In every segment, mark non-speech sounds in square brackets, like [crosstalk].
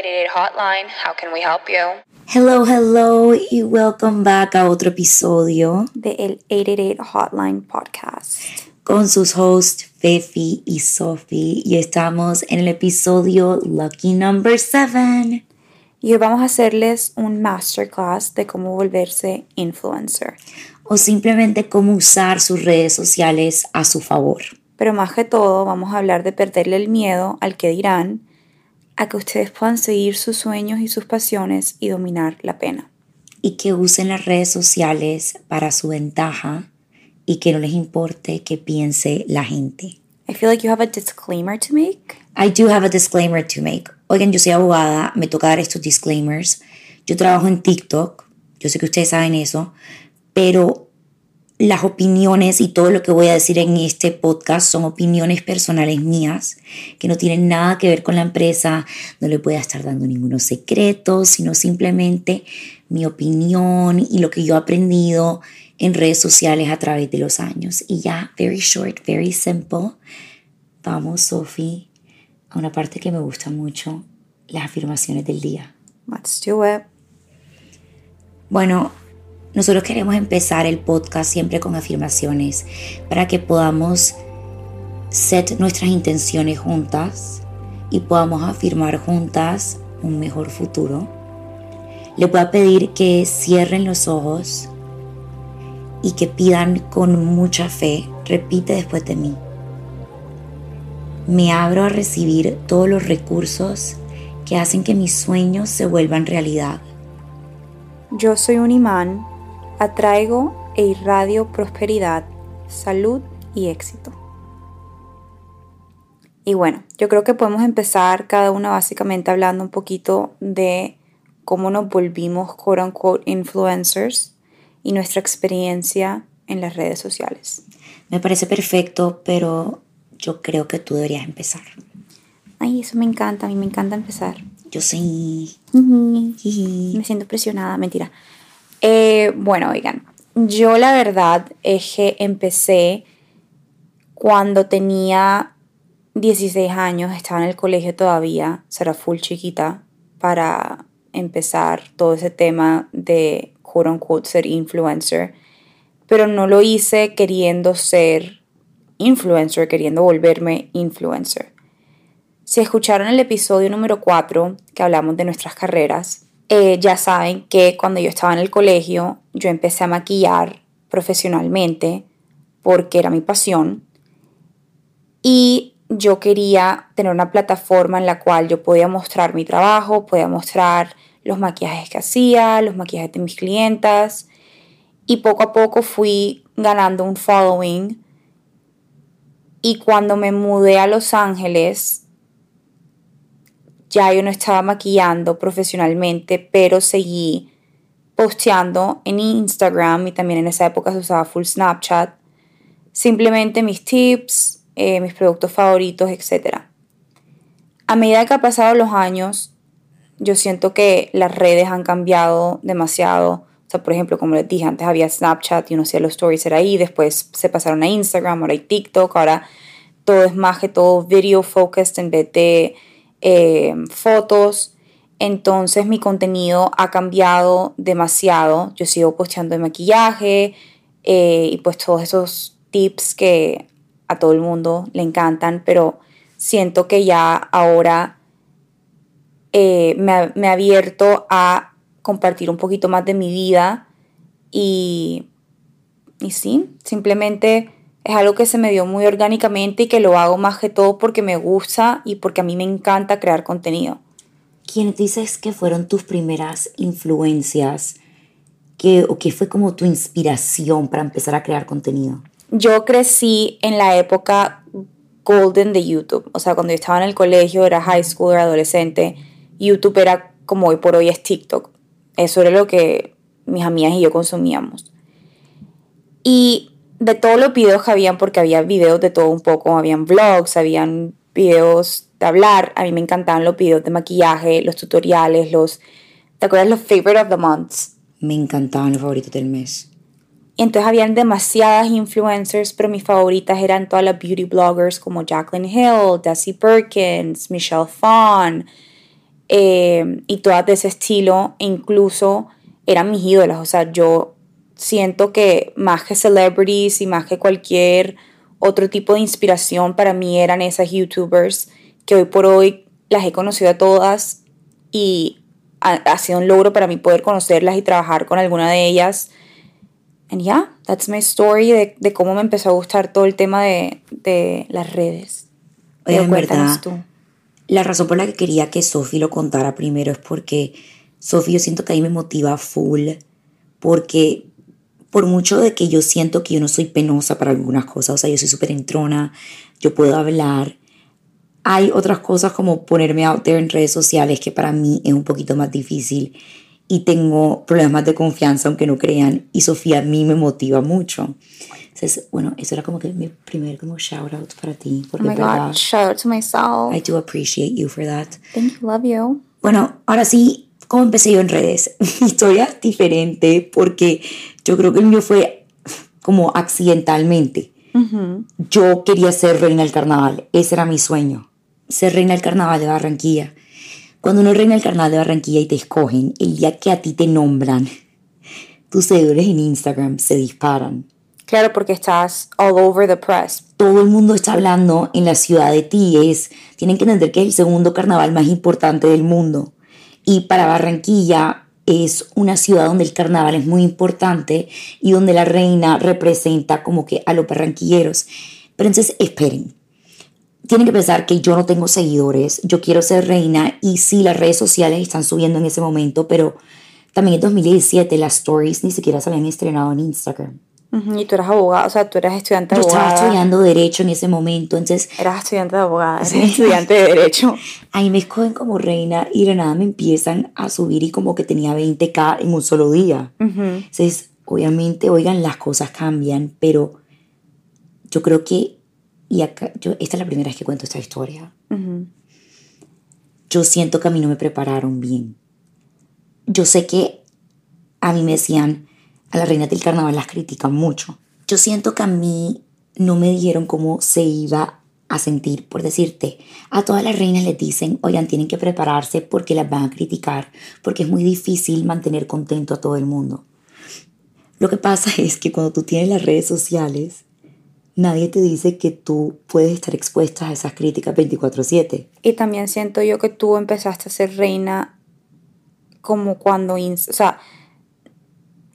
888 Hotline. How can we help you? Hello, hello y welcome back a otro episodio de el 888 Hotline Podcast. Con sus hosts Fefi y Sophie y estamos en el episodio Lucky Number 7. Y hoy vamos a hacerles un masterclass de cómo volverse influencer. O simplemente cómo usar sus redes sociales a su favor. Pero más que todo vamos a hablar de perderle el miedo al que dirán, a que ustedes puedan seguir sus sueños y sus pasiones y dominar la pena. Y que usen las redes sociales para su ventaja y que no les importe qué piense la gente. I feel like you have a disclaimer to make. I do have a disclaimer to make. Oigan, yo soy abogada, me toca dar estos disclaimers. Yo trabajo en TikTok, yo sé que ustedes saben eso, pero las opiniones y todo lo que voy a decir en este podcast son opiniones personales mías que no tienen nada que ver con la empresa, no le voy a estar dando ningunos secretos, sino simplemente mi opinión y lo que yo he aprendido en redes sociales a través de los años. Y ya, very short, very simple. Vamos, Sophie, a una parte que me gusta mucho, las afirmaciones del día. Let's do it. Bueno, nosotros queremos empezar el podcast siempre con afirmaciones para que podamos set nuestras intenciones juntas y podamos afirmar juntas un mejor futuro. Le voy a pedir que cierren los ojos y que pidan con mucha fe. Repite después de mí. Me abro a recibir todos los recursos que hacen que mis sueños se vuelvan realidad. Yo soy un imán atraigo e irradio prosperidad, salud y éxito. Y bueno, yo creo que podemos empezar cada una básicamente hablando un poquito de cómo nos volvimos quote unquote influencers y nuestra experiencia en las redes sociales. Me parece perfecto, pero yo creo que tú deberías empezar. Ay, eso me encanta, a mí me encanta empezar. Yo sí. Me siento presionada, mentira. Eh, bueno, oigan, yo la verdad es que empecé cuando tenía 16 años, estaba en el colegio todavía, será full chiquita, para empezar todo ese tema de quote unquote ser influencer, pero no lo hice queriendo ser influencer, queriendo volverme influencer. Si escucharon el episodio número 4 que hablamos de nuestras carreras, eh, ya saben que cuando yo estaba en el colegio, yo empecé a maquillar profesionalmente porque era mi pasión. Y yo quería tener una plataforma en la cual yo podía mostrar mi trabajo, podía mostrar los maquillajes que hacía, los maquillajes de mis clientas. Y poco a poco fui ganando un following. Y cuando me mudé a Los Ángeles ya yo no estaba maquillando profesionalmente, pero seguí posteando en Instagram y también en esa época se usaba full Snapchat, simplemente mis tips, eh, mis productos favoritos, etc. A medida que han pasado los años, yo siento que las redes han cambiado demasiado. O sea, por ejemplo, como les dije, antes había Snapchat y uno hacía los stories era ahí, después se pasaron a Instagram, ahora hay TikTok, ahora todo es más que todo video focused en vez de eh, fotos. Entonces mi contenido ha cambiado demasiado. Yo sigo posteando de maquillaje eh, y pues todos esos tips que a todo el mundo le encantan, pero siento que ya ahora eh, me, me he abierto a compartir un poquito más de mi vida y, y sí, simplemente es algo que se me dio muy orgánicamente y que lo hago más que todo porque me gusta y porque a mí me encanta crear contenido. ¿Quiénes dices que fueron tus primeras influencias que, o qué fue como tu inspiración para empezar a crear contenido? Yo crecí en la época golden de YouTube. O sea, cuando yo estaba en el colegio, era high school, era adolescente, YouTube era como hoy por hoy es TikTok. Eso era lo que mis amigas y yo consumíamos. Y de todos los videos que habían, porque había videos de todo un poco, habían vlogs, habían videos de hablar, a mí me encantaban los videos de maquillaje, los tutoriales, los... ¿Te acuerdas los favorite of the months? Me encantaban los favoritos del mes. Y entonces habían demasiadas influencers, pero mis favoritas eran todas las beauty bloggers como Jacqueline Hill, Desi Perkins, Michelle Phan, eh, y todas de ese estilo, e incluso eran mis ídolas, o sea, yo siento que más que celebrities y más que cualquier otro tipo de inspiración para mí eran esas youtubers que hoy por hoy las he conocido a todas y ha, sido un logro para mí poder conocerlas y trabajar con alguna de ellas. And yeah, that's my story de, de cómo me empezó a gustar todo el tema de, de las redes. Oye, en verdad, tú. la razón por la que quería que Sophie lo contara primero es porque Sophie yo siento que ahí me motiva full, porque por mucho de que yo siento que yo no soy penosa para algunas cosas, o sea, yo soy súper entrona, yo puedo hablar, hay otras cosas como ponerme out there en redes sociales que para mí es un poquito más difícil y tengo problemas de confianza, aunque no crean, y Sofía a mí me motiva mucho. Entonces, bueno, eso era como que mi primer como shout out para ti. Porque oh my God, shout out to myself. I do appreciate you for that. Thank you, love you. Bueno, ahora sí, ¿cómo empecé yo en redes? [laughs] Mi historia es diferente porque yo creo que el mío fue como accidentalmente. Yo quería ser reina del carnaval, ese era mi sueño, ser reina del carnaval de Barranquilla. Cuando uno reina del carnaval de Barranquilla y te escogen, el día que a ti te nombran, tus seguidores en Instagram se disparan. Claro, porque estás all over the press. Todo el mundo está hablando en la ciudad de ti. Es, tienen que entender que es el segundo carnaval más importante del mundo. Y para Barranquilla es una ciudad donde el carnaval es muy importante y donde la reina representa como que a los barranquilleros. Pero entonces esperen. Tienen que pensar que yo no tengo seguidores, yo quiero ser reina y sí, las redes sociales están subiendo en ese momento, pero también en 2017 las stories ni siquiera se habían estrenado en Instagram. Y tú eras abogada, o sea, tú eras estudiante de abogada. Yo estaba estudiando Derecho en ese momento, entonces... Eras estudiante de abogada, estudiante de Derecho. [laughs] Ahí me escogen como reina y de nada me empiezan a subir y como que tenía 20k en un solo día. Entonces, obviamente, oigan, las cosas cambian, pero yo creo que... Y acá, yo, esta es la primera vez que cuento esta historia. Yo siento que a mí no me prepararon bien. Yo sé que a mí me decían a la reina del carnaval las critican mucho. Yo siento que a mí no me dijeron cómo se iba a sentir, por decirte, a todas las reinas les dicen, oigan, tienen que prepararse porque las van a criticar, porque es muy difícil mantener contento a todo el mundo. Lo que pasa [laughs] es que cuando tú tienes las redes sociales, nadie te dice que tú puedes estar expuesta a esas críticas 24/7. Y también siento yo que tú empezaste a ser reina como cuando, o sea,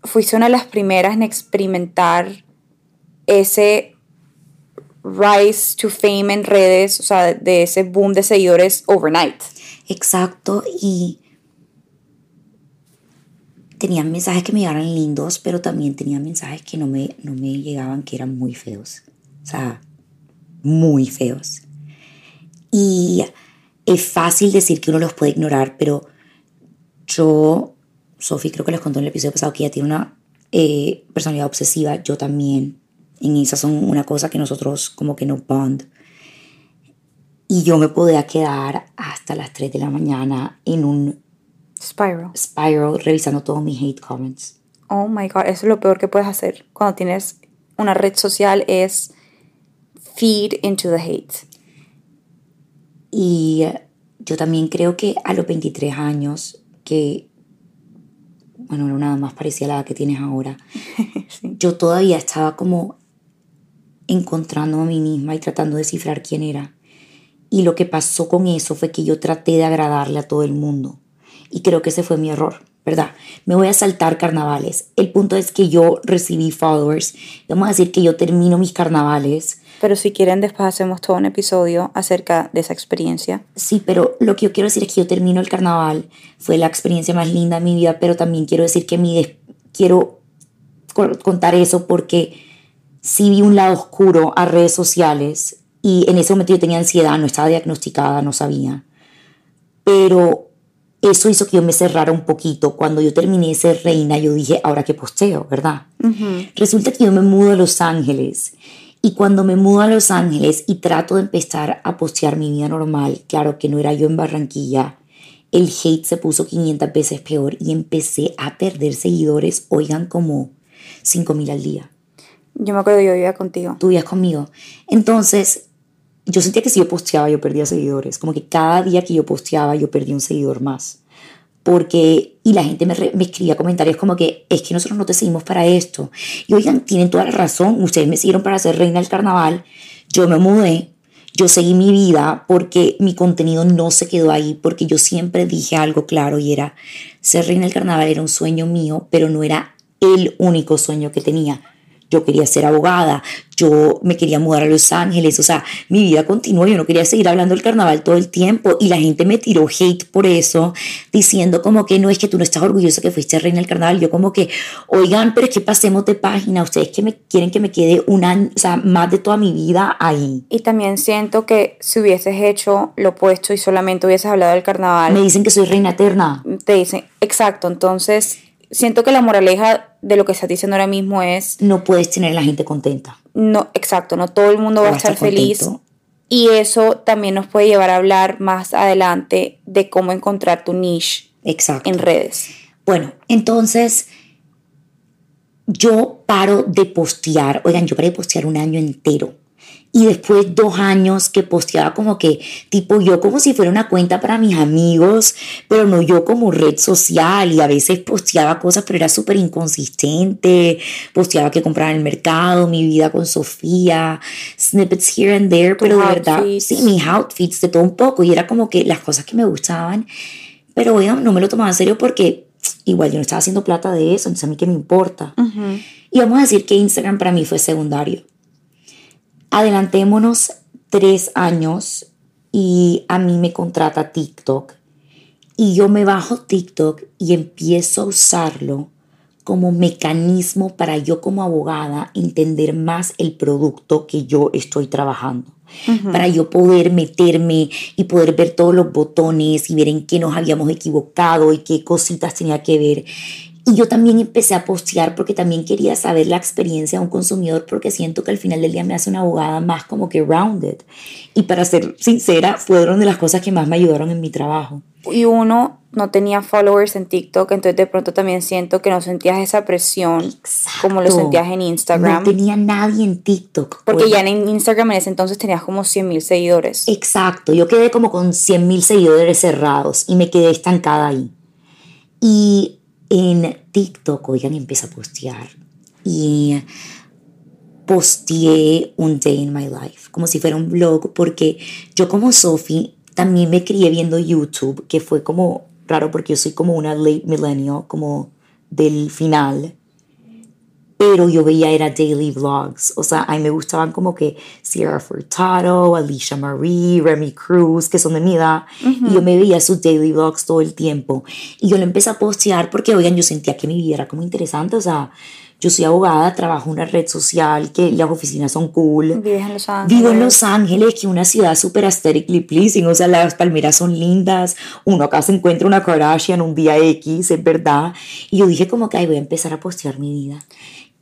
fuiste una de las primeras en experimentar ese rise to fame en redes, o sea, de ese boom de seguidores overnight. Exacto, y tenían mensajes que me llegaron lindos, pero también tenían mensajes que no me, no me llegaban, que eran muy feos. O sea, muy feos. Y es fácil decir que uno los puede ignorar, pero yo Sophie creo que les contó en el episodio pasado que ella tiene una eh, personalidad obsesiva, yo también. En esas son una cosa que nosotros como que no bond. Y yo me podía quedar hasta las 3 de la mañana en un spiral. Spiral revisando todos mis hate comments. Oh my god, eso es lo peor que puedes hacer cuando tienes una red social es feed into the hate. Y yo también creo que a los 23 años que bueno, no nada más parecía la que tienes ahora, [laughs] yo todavía estaba como encontrando a mí misma y tratando de descifrar quién era. Y lo que pasó con eso fue que yo traté de agradarle a todo el mundo. Y creo que ese fue mi error, ¿verdad? Me voy a saltar carnavales. El punto es que yo recibí followers. Vamos a decir que yo termino mis carnavales pero si quieren, después hacemos todo un episodio acerca de esa experiencia. Sí, pero lo que yo quiero decir es que yo termino el carnaval. Fue la experiencia más linda de mi vida, pero también quiero decir que mi quiero contar eso porque sí vi un lado oscuro a redes sociales y en ese momento yo tenía ansiedad, no estaba diagnosticada, no sabía. Pero eso hizo que yo me cerrara un poquito. Cuando yo terminé de ser reina, yo dije, ahora qué posteo, ¿verdad? Resulta que yo me mudo a Los Ángeles y cuando me mudo a Los Ángeles y trato de empezar a postear mi vida normal, claro que no era yo en Barranquilla, el hate se puso 500 veces peor y empecé a perder seguidores, oigan, como 5 mil al día. Yo me acuerdo, yo vivía contigo. Tú vivías conmigo. Entonces, yo sentía que si yo posteaba yo perdía seguidores, como que cada día que yo posteaba yo perdía un seguidor más. Porque, y la gente me, escribía comentarios como que es que nosotros no te seguimos para esto. Y oigan, tienen toda la razón, ustedes me siguieron para ser reina del carnaval, yo me mudé, yo seguí mi vida porque mi contenido no se quedó ahí, porque yo siempre dije algo claro y era, ser reina del carnaval era un sueño mío, pero no era el único sueño que tenía yo quería ser abogada, yo me quería mudar a Los Ángeles, o sea, mi vida continuó, yo no quería seguir hablando del carnaval todo el tiempo y la gente me tiró hate por eso, diciendo como que no es que tú no estás orgullosa que fuiste reina del carnaval, yo como que, oigan, pero es que pasemos de página, ustedes que me quieren que me quede un año, o sea, más de toda mi vida ahí. Y también siento que si hubieses hecho lo opuesto y solamente hubieses hablado del carnaval. Me dicen que soy reina eterna. Te dicen, exacto, entonces siento que la moraleja de lo que estás diciendo ahora mismo es... No puedes tener a la gente contenta. No, exacto, no todo el mundo va, a estar, feliz. Y eso también nos puede llevar a hablar más adelante de cómo encontrar tu niche exacto. en redes. Bueno, entonces yo paro de postear, oigan, yo paré de postear un año entero y después dos años que posteaba como que, tipo yo como si fuera una cuenta para mis amigos, pero no yo como red social. Y a veces posteaba cosas, pero era súper inconsistente, posteaba que compraba en el mercado, mi vida con Sofía, snippets here and there, pero de verdad, sí, mis outfits, de todo un poco, y era como que las cosas que me gustaban, pero oigan, no me lo tomaba en serio porque igual yo no estaba haciendo plata de eso, entonces a mí qué me importa. Y vamos a decir que Instagram para mí fue secundario Adelantémonos tres años y a mí me contrata TikTok y yo me bajo TikTok y empiezo a usarlo como mecanismo para yo como abogada entender más el producto que yo estoy trabajando. Para yo poder meterme y poder ver todos los botones y ver en qué nos habíamos equivocado y qué cositas tenía que ver. Y yo también empecé a postear porque también quería saber la experiencia de un consumidor porque siento que al final del día me hace una abogada más como que rounded. Y para ser sincera, fueron de las cosas que más me ayudaron en mi trabajo. Y uno no tenía followers en TikTok, entonces de pronto también siento que no sentías esa presión como lo sentías en Instagram. No tenía nadie en TikTok. Porque pues. ya en Instagram en ese entonces tenías como 100 mil seguidores. Exacto, yo quedé como con 100 mil seguidores cerrados y me quedé estancada ahí. Y en TikTok, oigan, empecé a postear y posteé un day in my life, como si fuera un blog, porque yo como Sophie también me crié viendo YouTube, que fue como raro porque yo soy como una late millennial, como del final pero yo veía era daily vlogs. O sea, a mí me gustaban como que Sierra Furtado, Alicia Marie, Remy Cruz, que son de mi edad. Y yo me veía sus daily vlogs todo el tiempo. Y yo le empecé a postear porque, oigan, yo sentía que mi vida era como interesante. O sea, yo soy abogada, trabajo en una red social, que las oficinas son cool. Vives en Los Ángeles. Vivo en Los Ángeles, que es una ciudad súper aesthetically pleasing. O sea, las palmeras son lindas. Uno acá se encuentra una Kardashian un día X, es verdad. Y yo dije como que, ay, voy a empezar a postear mi vida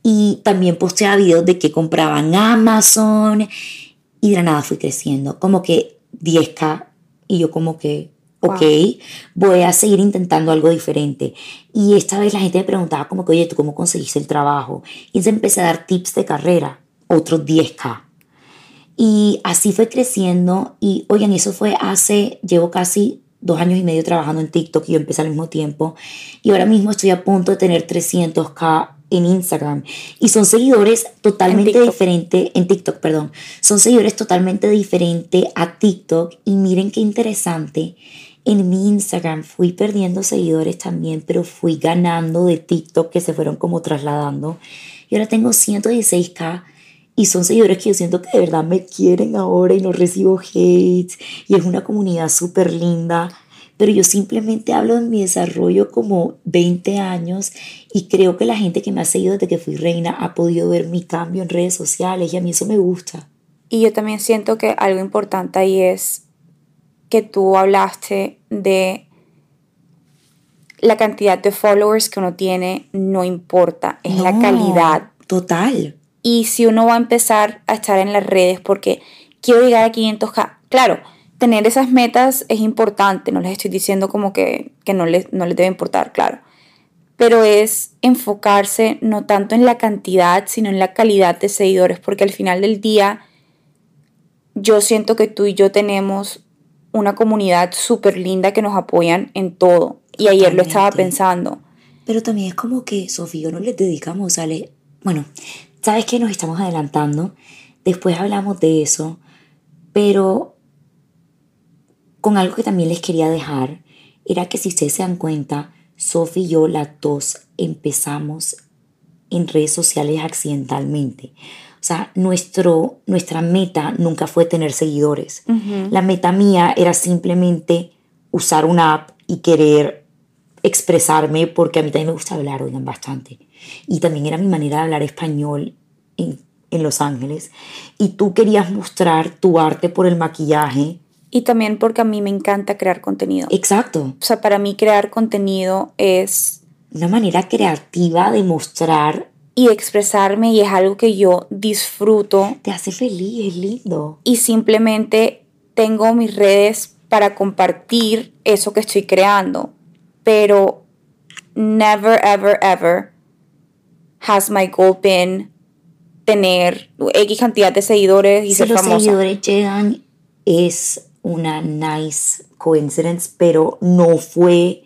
y también posteaba videos de que compraban Amazon y de la nada fui creciendo, como que 10k y yo como que, ok, voy a seguir intentando algo diferente. Y esta vez la gente me preguntaba como que, oye, ¿tú cómo conseguiste el trabajo? Y entonces empecé a dar tips de carrera, otros 10k. Y así fue creciendo y, oigan, eso fue hace, llevo casi dos años y medio trabajando en TikTok y yo empecé al mismo tiempo. Y ahora mismo estoy a punto de tener 300k en Instagram y son seguidores totalmente diferentes en TikTok, perdón. Son seguidores totalmente diferentes a TikTok y miren qué interesante. En mi Instagram fui perdiendo seguidores también, pero fui ganando de TikTok que se fueron como trasladando. Y ahora tengo 116k y son seguidores que yo siento que de verdad me quieren ahora y no recibo hate. Y es una comunidad súper linda pero yo simplemente hablo de mi desarrollo como 20 años y creo que la gente que me ha seguido desde que fui reina ha podido ver mi cambio en redes sociales y a mí eso me gusta. Y yo también siento que algo importante ahí es que tú hablaste de la cantidad de followers que uno tiene no importa, es la calidad. Total. Y si uno va a empezar a estar en las redes porque quiero llegar a 500k, claro, tener esas metas es importante, no les estoy diciendo como que, no, les, no les debe importar, claro, pero es enfocarse no tanto en la cantidad, sino en la calidad de seguidores, porque al final del día yo siento que tú y yo tenemos una comunidad súper linda que nos apoyan en todo. Y ayer lo estaba pensando. Pero también es como que, Sofía, no les dedicamos a... le- Bueno, sabes que nos estamos adelantando. Después hablamos de eso. Pero con algo que también les quería dejar, era que si ustedes se dan cuenta, Sofía y yo, las dos, empezamos en redes sociales accidentalmente. O sea, nuestro, nuestra meta nunca fue tener seguidores. La meta mía era simplemente usar una app y querer expresarme porque a mí también me gusta hablar, oigan, bastante. Y también era mi manera de hablar español en, en Los Ángeles. Y tú querías mostrar tu arte por el maquillaje. Y también porque a mí me encanta crear contenido. Exacto. O sea, para mí crear contenido es Una manera creativa de mostrar y expresarme y es algo que yo disfruto te hace feliz, es lindo. y simplemente tengo mis redes para compartir eso que estoy creando. Pero never, ever, ever has my goal been tener X cantidad de seguidores y si ser los famosa. seguidores llegan es una nice coincidence, pero no fue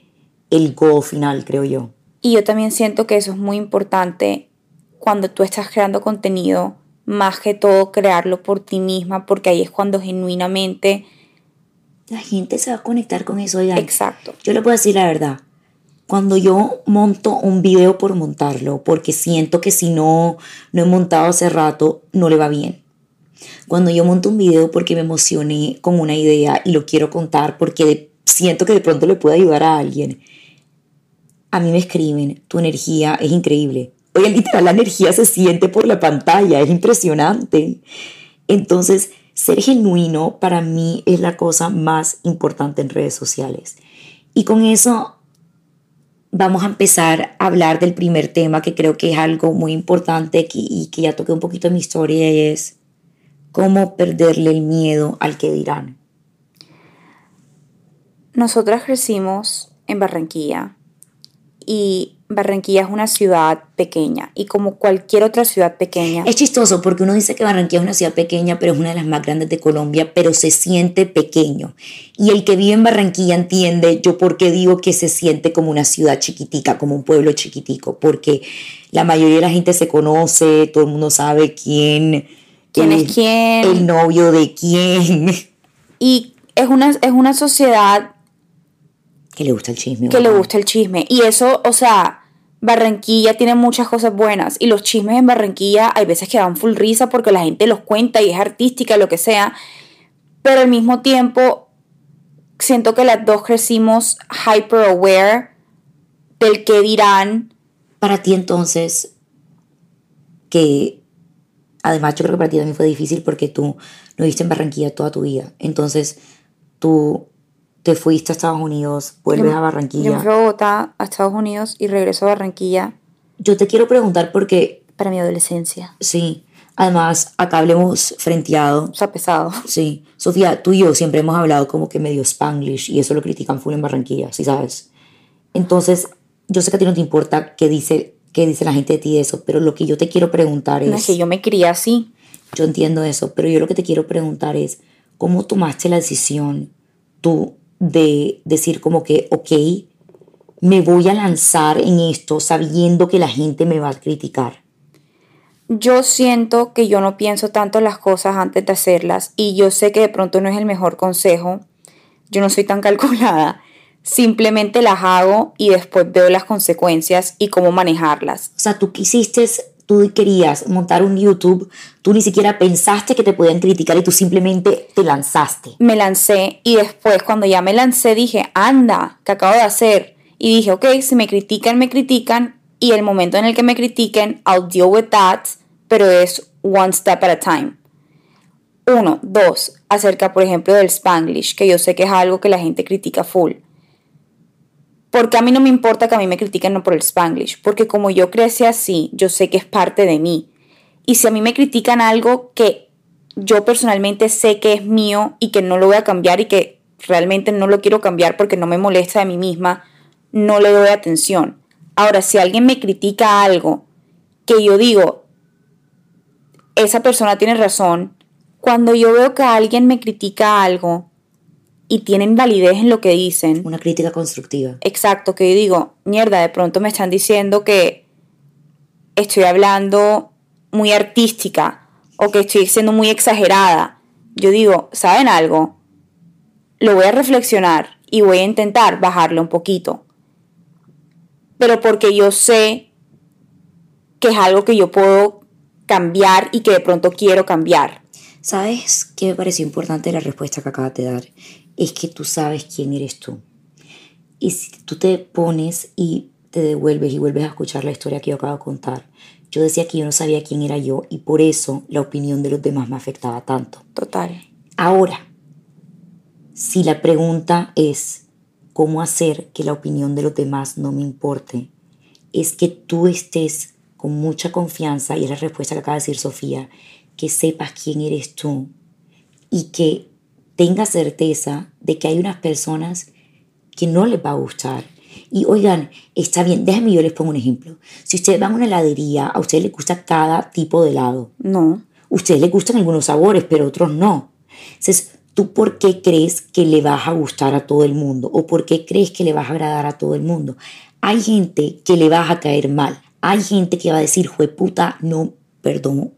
el goal final, creo yo. Y yo también siento que eso es muy importante cuando tú estás creando contenido, más que todo crearlo por ti misma, porque ahí es cuando genuinamente... La gente se va a conectar con eso. Oigan, Exacto. yo le puedo decir la verdad. Cuando yo monto un video por montarlo, porque siento que si no, no he montado hace rato, no le va bien. Cuando yo monto un video porque me emocioné con una idea y lo quiero contar porque siento que de pronto le puede ayudar a alguien, a mí me escriben, tu energía es increíble. Oye, literal, la energía se siente por la pantalla, es impresionante. Entonces, ser genuino para mí es la cosa más importante en redes sociales. Y con eso vamos a empezar a hablar del primer tema que creo que es algo muy importante y que ya toqué un poquito en mi historia y es cómo perderle el miedo al que dirán. Nosotras crecimos en Barranquilla y Barranquilla es una ciudad pequeña y como cualquier otra ciudad pequeña, Es chistoso porque uno dice que Barranquilla es una ciudad pequeña, pero es una de las más grandes de Colombia, pero se siente pequeño. Y el que vive en Barranquilla entiende yo por qué digo que se siente como una ciudad chiquitica, como un pueblo chiquitico, porque la mayoría de la gente se conoce, todo el mundo sabe quién, quién es quién el novio de quién, [laughs] y es una, es una sociedad que le gusta el chisme. que le gusta el chisme. Y eso, o sea, Barranquilla tiene muchas cosas buenas. Y los chismes en Barranquilla hay veces que dan full risa porque la gente los cuenta y es artística, lo que sea. Pero al mismo tiempo, siento que las dos crecimos hyper aware del que dirán. Para ti entonces, que además yo creo que para ti también fue difícil porque tú no viviste en Barranquilla toda tu vida. Entonces tú te fuiste a Estados Unidos, vuelves a Yo me Barranquilla. fui a Bogotá, a Estados Unidos y regreso a Barranquilla Yo te quiero preguntar porque, para mi adolescencia. sí, además acá hablemos frenteado. O sea, pesado. Sí, Sofía, tú y yo siempre hemos hablado como que medio spanglish y eso lo critican full en Barranquilla, ¿sí sabes? Entonces, yo sé que a ti no te importa qué dice, qué dice la gente de ti de eso, pero lo que yo te quiero preguntar No es que yo me crié así. Yo entiendo eso, pero yo lo que te quiero preguntar es, ¿cómo tomaste la decisión tú de decir como que, ok, me voy a lanzar en esto sabiendo que la gente me va a criticar? Yo siento que yo no pienso tanto las cosas antes de hacerlas y yo sé que de pronto no es el mejor consejo. Yo no soy tan [laughs] calculada. Simplemente las hago y después veo las consecuencias y cómo manejarlas. O sea, tú quisiste, tú querías montar un YouTube, tú ni siquiera pensaste que te podían criticar y tú simplemente te lanzaste. Me lancé y después cuando ya me lancé dije, anda, ¿qué acabo de hacer? Y dije, ok, si me critican, me critican y el momento en el que me critiquen, I'll deal with that, pero es one step at a time. Uno, dos, acerca, por ejemplo, del Spanglish, que yo sé que es algo que la gente critica full. Porque a mí no me importa que a mí me critiquen por el Spanglish, porque como yo crecí así, yo sé que es parte de mí. Y si a mí me critican algo que yo personalmente sé que es mío y que no lo voy a cambiar y que realmente no lo quiero cambiar porque no me molesta de mí misma, no le doy atención. Ahora, si alguien me critica algo que yo digo, esa persona tiene razón, Cuando yo veo que alguien me critica algo y tienen validez en lo que dicen, Una crítica constructiva. exacto, que yo digo, mierda, de pronto me están diciendo que estoy hablando muy artística o que estoy siendo muy exagerada. Yo digo, ¿saben algo? Lo voy a reflexionar y voy a intentar bajarle un poquito. Pero porque yo sé que es algo que yo puedo cambiar y que de pronto quiero cambiar. ¿Sabes qué me pareció importante la respuesta que acabas de dar? Es que tú sabes quién eres tú. Y si tú te pones y te devuelves y vuelves a escuchar la historia que yo acabo de contar, yo decía que yo no sabía quién era yo y por eso la opinión de los demás me afectaba tanto. Total. Ahora, si la pregunta es cómo hacer que la opinión de los demás no me importe, es que tú estés con mucha confianza, y es la respuesta que acaba de decir Sofía, que sepas quién eres tú y que tengas certeza de que hay unas personas que no les va a gustar. Y oigan, está bien, déjenme yo les pongo un ejemplo. Si ustedes van a una heladería, a ustedes les gusta cada tipo de helado. No. Ustedes les gustan algunos sabores, pero otros no. Entonces, ¿tú por qué crees que le vas a gustar a todo el mundo? ¿O por qué crees que le vas a agradar a todo el mundo? Hay gente que le vas a caer mal. Hay gente que va a decir, puta, no, perdón.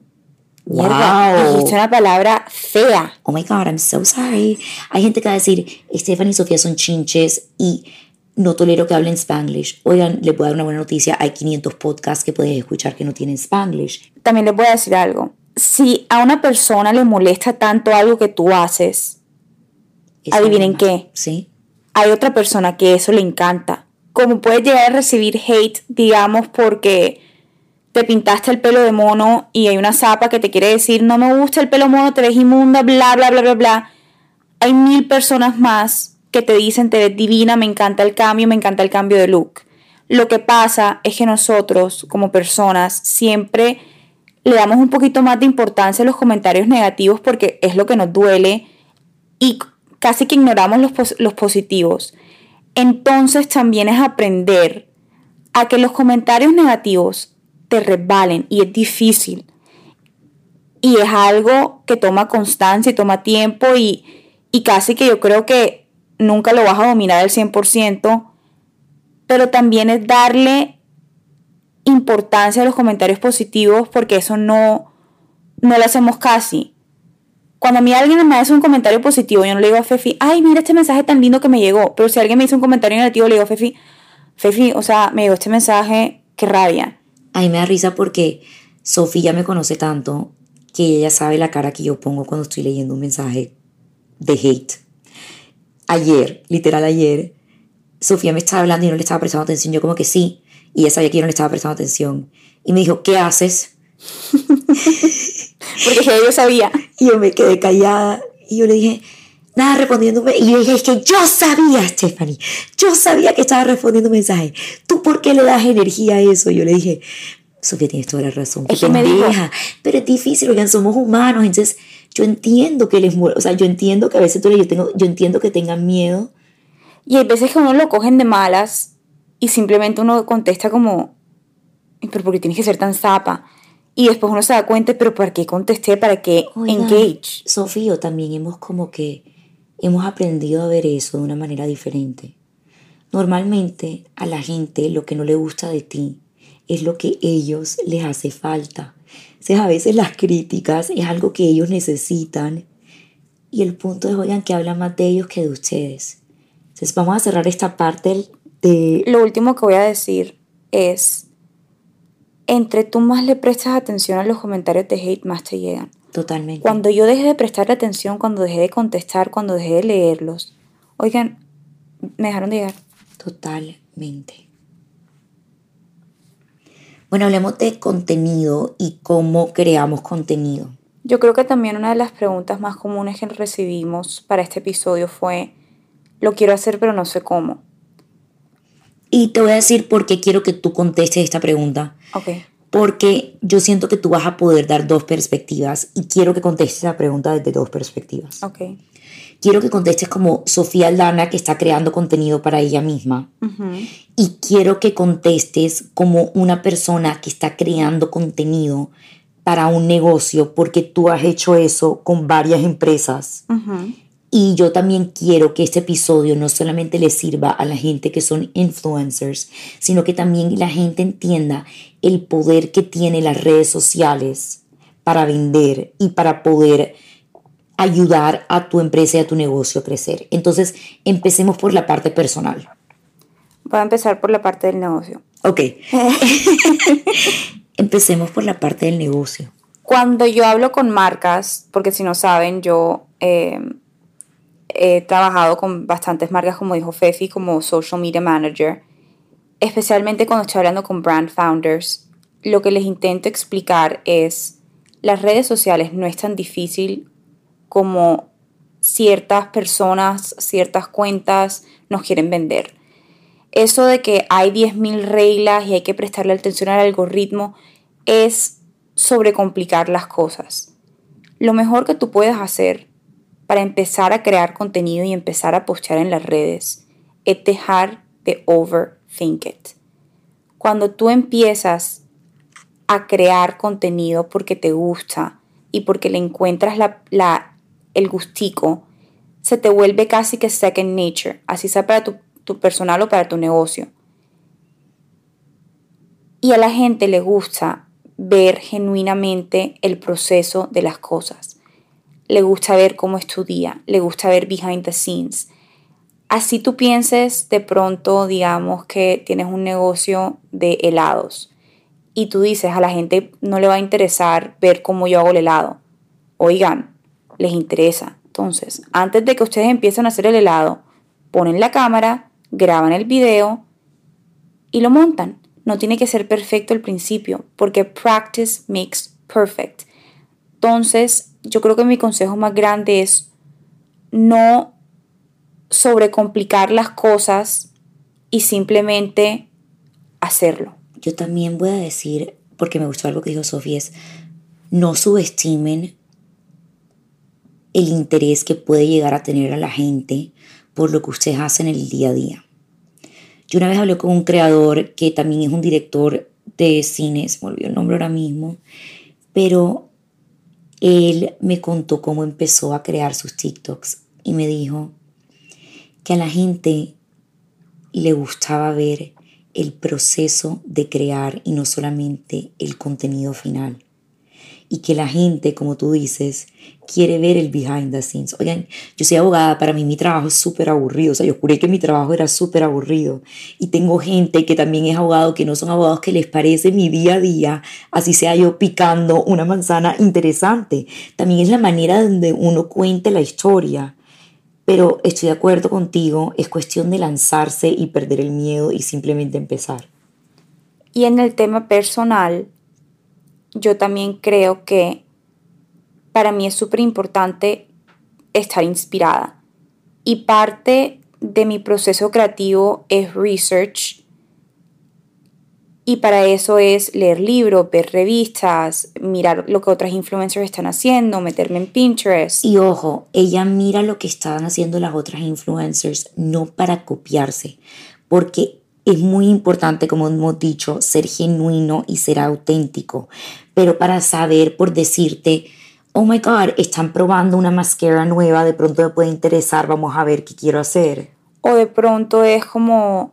Mierda, Wow. dijiste una palabra fea. Oh my God, I'm so sorry. Hay gente que va a decir, Stephanie y Sofía son chinches y no tolero que hablen Spanglish. Oigan, les voy a dar una buena noticia. Hay 500 podcasts que puedes escuchar que no tienen Spanglish. También les voy a decir algo. Si a una persona le molesta tanto algo que tú haces, Es Adivinen qué. Sí. hay otra persona que eso le encanta. Como puedes llegar a recibir hate, digamos, porque te pintaste el pelo de mono y hay una zapa que te quiere decir, no me gusta el pelo mono, te ves inmunda, bla, bla, bla, bla, bla. Hay mil personas más que te dicen, te ves divina, me encanta el cambio, me encanta el cambio de look. Lo que pasa es que nosotros, como personas, siempre le damos un poquito más de importancia a los comentarios negativos porque es lo que nos duele y casi que ignoramos los, los positivos. Entonces también es aprender a que los comentarios negativos te resbalen y es difícil. Y es algo que toma constancia y toma tiempo y, y casi que yo creo que nunca lo vas a dominar al 100%, pero también es darle importancia a los comentarios positivos porque eso no, no lo hacemos casi. Cuando a mí alguien me hace un comentario positivo, yo no le digo a Fefi, ay, mira este mensaje tan lindo que me llegó. Pero si alguien me hizo un comentario negativo, le digo a Fefi, Fefi, o sea, me llegó este mensaje, qué rabia. A mí me da risa porque Sofía me conoce tanto que ella sabe la cara que yo pongo cuando estoy leyendo un mensaje de hate. Ayer, literal ayer, Sofía me estaba hablando y no le estaba prestando atención. Yo como que sí, y ella sabía que yo no le estaba prestando atención. Y me dijo, ¿qué haces? [laughs] Porque yo sabía. [laughs] Y yo me quedé callada y yo le dije, nada respondiéndome. Y yo dije, es que yo sabía, Stephanie, yo sabía que estaba respondiendo un mensaje. ¿Tú por qué le das energía a eso? Yo le dije, Sofía, tienes toda la razón. Es que me pendeja, Pero es difícil, oigan, somos humanos. Entonces, yo entiendo que les muero. O sea, yo entiendo que a veces tú le yo tengo, yo entiendo que tengan miedo. Y hay veces que uno lo cogen de malas y simplemente uno contesta como, "Ay, pero ¿por qué tienes que ser tan zapa? Y después uno se da cuenta, pero ¿para qué contesté? ¿Para qué Oigan, engage? Sofía, y también hemos como que hemos aprendido a ver eso de una manera diferente. Normalmente a la gente lo que no le gusta de ti es lo que ellos les hace falta. Entonces a veces las críticas es algo que ellos necesitan y el punto es, oigan, que habla más de ellos que de ustedes. Entonces vamos a cerrar esta parte de... Lo último que voy a decir es, entre tú más le prestas atención a los comentarios de hate, más te llegan. Totalmente. Cuando yo dejé de prestarle atención, cuando dejé de contestar, cuando dejé de leerlos, oigan, me dejaron de llegar. Totalmente. Bueno, hablemos de contenido y cómo creamos contenido. Yo creo que también una de las preguntas más comunes que recibimos para este episodio fue, lo quiero hacer pero no sé cómo. Y te voy a decir por qué quiero que tú contestes esta pregunta. Ok, Porque yo siento que tú vas a poder dar dos perspectivas y quiero que contestes la pregunta desde dos perspectivas. ok. Quiero que contestes como Sofía Aldana que está creando contenido para ella misma. Y quiero que contestes como una persona que está creando contenido para un negocio porque tú has hecho eso con varias empresas. Y yo también quiero que este episodio no solamente le sirva a la gente que son influencers, sino que también la gente entienda el poder que tienen las redes sociales para vender y para poder ayudar a tu empresa y a tu negocio a crecer. Entonces, empecemos por la parte personal. Voy a empezar por la parte del negocio. Ok. [laughs] empecemos por la parte del negocio. Cuando yo hablo con marcas, porque si no saben, yo eh, he trabajado con bastantes marcas, como dijo Fefi, como social media manager, especialmente cuando estoy hablando con brand founders, lo que les intento explicar es, las redes sociales no es tan difícil como ciertas personas, ciertas cuentas nos quieren vender. Eso de que hay 10.000 reglas y hay que prestarle atención al algoritmo es sobrecomplicar las cosas. Lo mejor que tú puedes hacer para empezar a crear contenido y empezar a postear en las redes es dejar de overthink it. Cuando tú empiezas a crear contenido porque te gusta y porque le encuentras la, el gustico, se te vuelve casi que second nature, así sea para tu, tu personal o para tu negocio. Y a la gente le gusta ver genuinamente el proceso de las cosas le gusta ver cómo estudia, le gusta ver behind the scenes. Así tú pienses de pronto, digamos que tienes un negocio de helados y tú dices a la gente no le va a interesar ver cómo yo hago el helado. Oigan, les interesa. Entonces, antes de que ustedes empiecen a hacer el helado, ponen la cámara, graban el video y lo montan. No tiene que ser perfecto al principio, porque practice makes perfect. Entonces, yo creo que mi consejo más grande es no sobrecomplicar las cosas y simplemente hacerlo. Yo también voy a decir, porque me gustó algo que dijo Sofía, es no subestimen el interés que puede llegar a tener a la gente por lo que ustedes hacen en el día a día. Yo una vez hablé con un creador que también es un director de cines, me olvidó el nombre ahora mismo, pero él me contó cómo empezó a crear sus TikToks y me dijo que a la gente le gustaba ver el proceso de crear y no solamente el contenido final y que la gente, como tú dices, quiere ver el behind the scenes. Oigan, yo soy abogada, para mí mi trabajo es súper aburrido, o sea, yo juré que mi trabajo era súper aburrido. Y tengo gente que también es abogado, que no son abogados, que les parece mi día a día, así sea yo picando una manzana interesante. También es la manera donde uno cuente la historia. Pero estoy de acuerdo contigo, es cuestión de lanzarse y perder el miedo y simplemente empezar. Y en el tema personal, yo también creo que para mí es súper importante estar inspirada. Y parte de mi proceso creativo es research. Y para eso es leer libros, ver revistas, mirar lo que otras influencers están haciendo, meterme en Pinterest. Y ojo, ella mira lo que están haciendo las otras influencers, no para copiarse, porque es muy importante, como hemos dicho, ser genuino y ser auténtico, pero para saber, por decirte, oh my god, están probando una mascara nueva, de pronto me puede interesar, vamos a ver qué quiero hacer. O de pronto es como...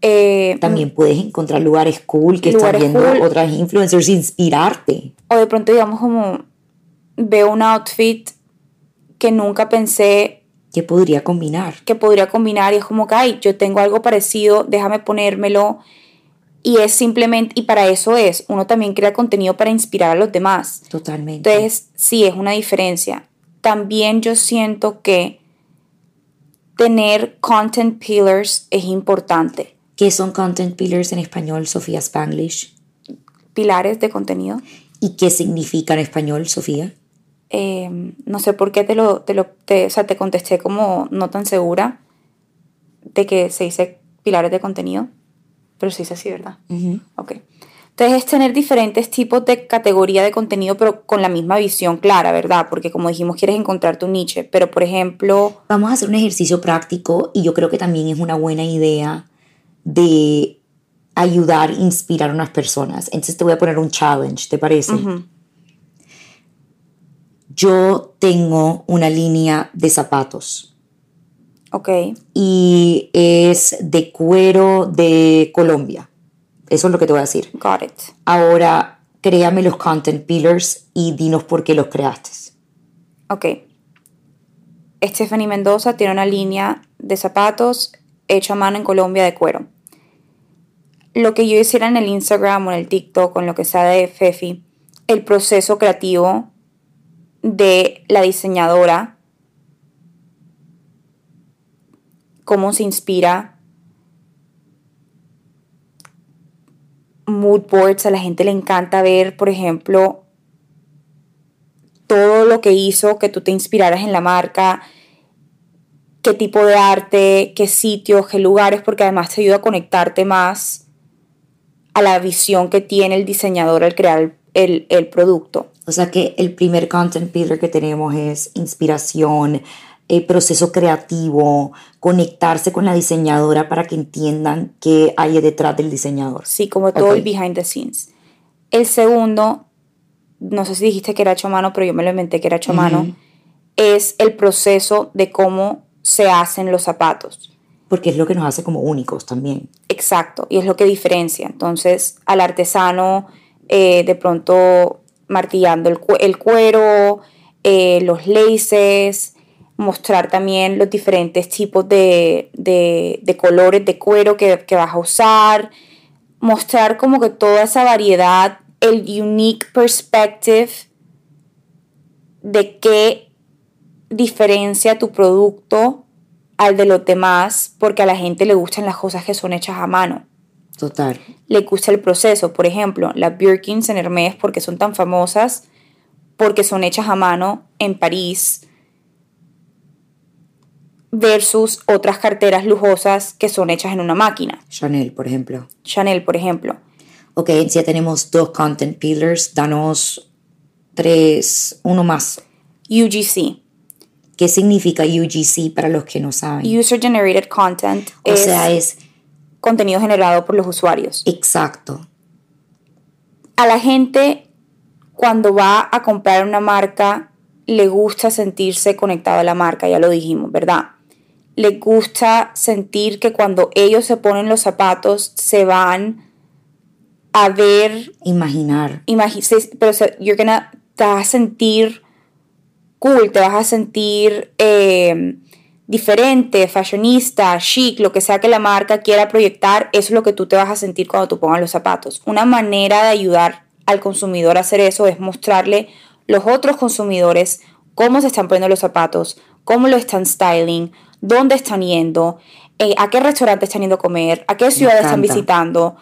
Eh, También puedes encontrar lugares cool que están viendo otras influencers, inspirarte. O de pronto digamos como veo un outfit que nunca pensé que podría combinar. Que podría combinar y es como que, ay, yo tengo algo parecido, déjame ponérmelo. Y es simplemente, y para eso es, uno también crea contenido para inspirar a los demás. Totalmente. Entonces, sí, es una diferencia. También yo siento que tener content pillars es importante. ¿Qué son content pillars en español, Sofía Spanglish? Pilares de contenido. ¿Y qué significa en español, Sofía? Em, no sé por qué te lo, te lo te, o sea, te contesté como no tan segura de que se dice pilares de contenido, pero se dice así, ¿verdad? Ok. Entonces es tener diferentes tipos de categoría de contenido, pero con la misma visión clara, ¿verdad? Porque como dijimos, quieres encontrar tu niche, pero por ejemplo... Vamos a hacer un ejercicio práctico y yo creo que también es una buena idea de ayudar, inspirar a unas personas. Entonces te voy a poner un challenge, ¿te parece? Yo tengo una línea de zapatos Ok. y es de cuero de Colombia. Eso es lo que te voy a decir. Got it. Ahora, créame los content pillars y dinos por qué los creaste. Ok. Stephanie Mendoza tiene una línea de zapatos hecha a mano en Colombia de cuero. Lo que yo hiciera en el Instagram o en el TikTok o en lo que sea de Fefi, el proceso creativo de la diseñadora, cómo se inspira, mood boards, a la gente le encanta ver, por ejemplo, todo lo que hizo que tú te inspiraras en la marca, qué tipo de arte, qué sitios, qué lugares, porque además te ayuda a conectarte más a la visión que tiene el diseñador al crear el, el producto. O sea que el primer content pillar que tenemos es inspiración, el proceso creativo, conectarse con la diseñadora para que entiendan qué hay detrás del diseñador. Sí, como todo el behind the scenes. El segundo, no sé si dijiste que era hecho a mano, pero yo me lo inventé que era hecho a mano, es el proceso de cómo se hacen los zapatos. Porque es lo que nos hace como únicos también. Exacto, y es lo que diferencia. Entonces, al artesano, eh, de pronto martillando el, cu- el cuero, eh, los laces, mostrar también los diferentes tipos de, de- de colores de cuero que, que vas a usar, mostrar como que toda esa variedad, el unique perspective de qué diferencia tu producto al de los demás, porque a la gente le gustan las cosas que son hechas a mano. Total. Le gusta el proceso. Por ejemplo, las Birkins en Hermès, porque son tan famosas, porque son hechas a mano en París, versus otras carteras lujosas que son hechas en una máquina. Chanel, por ejemplo. Chanel, por ejemplo. Ok, ya tenemos dos content pillars. Danos tres, uno más. UGC, ¿Qué significa UGC para los que no saben? User Generated Content, o es sea, es contenido generado por los usuarios. exacto. a la gente cuando va a comprar una marca le gusta sentirse conectado a la marca, ya lo dijimos, ¿verdad? Le gusta sentir que cuando ellos se ponen los zapatos se van a ver, Imaginar. imagi- pero se- you're gonna, te vas a sentir cool, te vas a sentir eh, diferente, fashionista, chic, lo que sea que la marca quiera proyectar, eso es lo que tú te vas a sentir cuando tú pongas los zapatos. Una manera de ayudar al consumidor a hacer eso es mostrarle los otros consumidores cómo se están poniendo los zapatos, cómo lo están styling, dónde están yendo, eh, a qué restaurante están yendo a comer, a qué ciudad están visitando.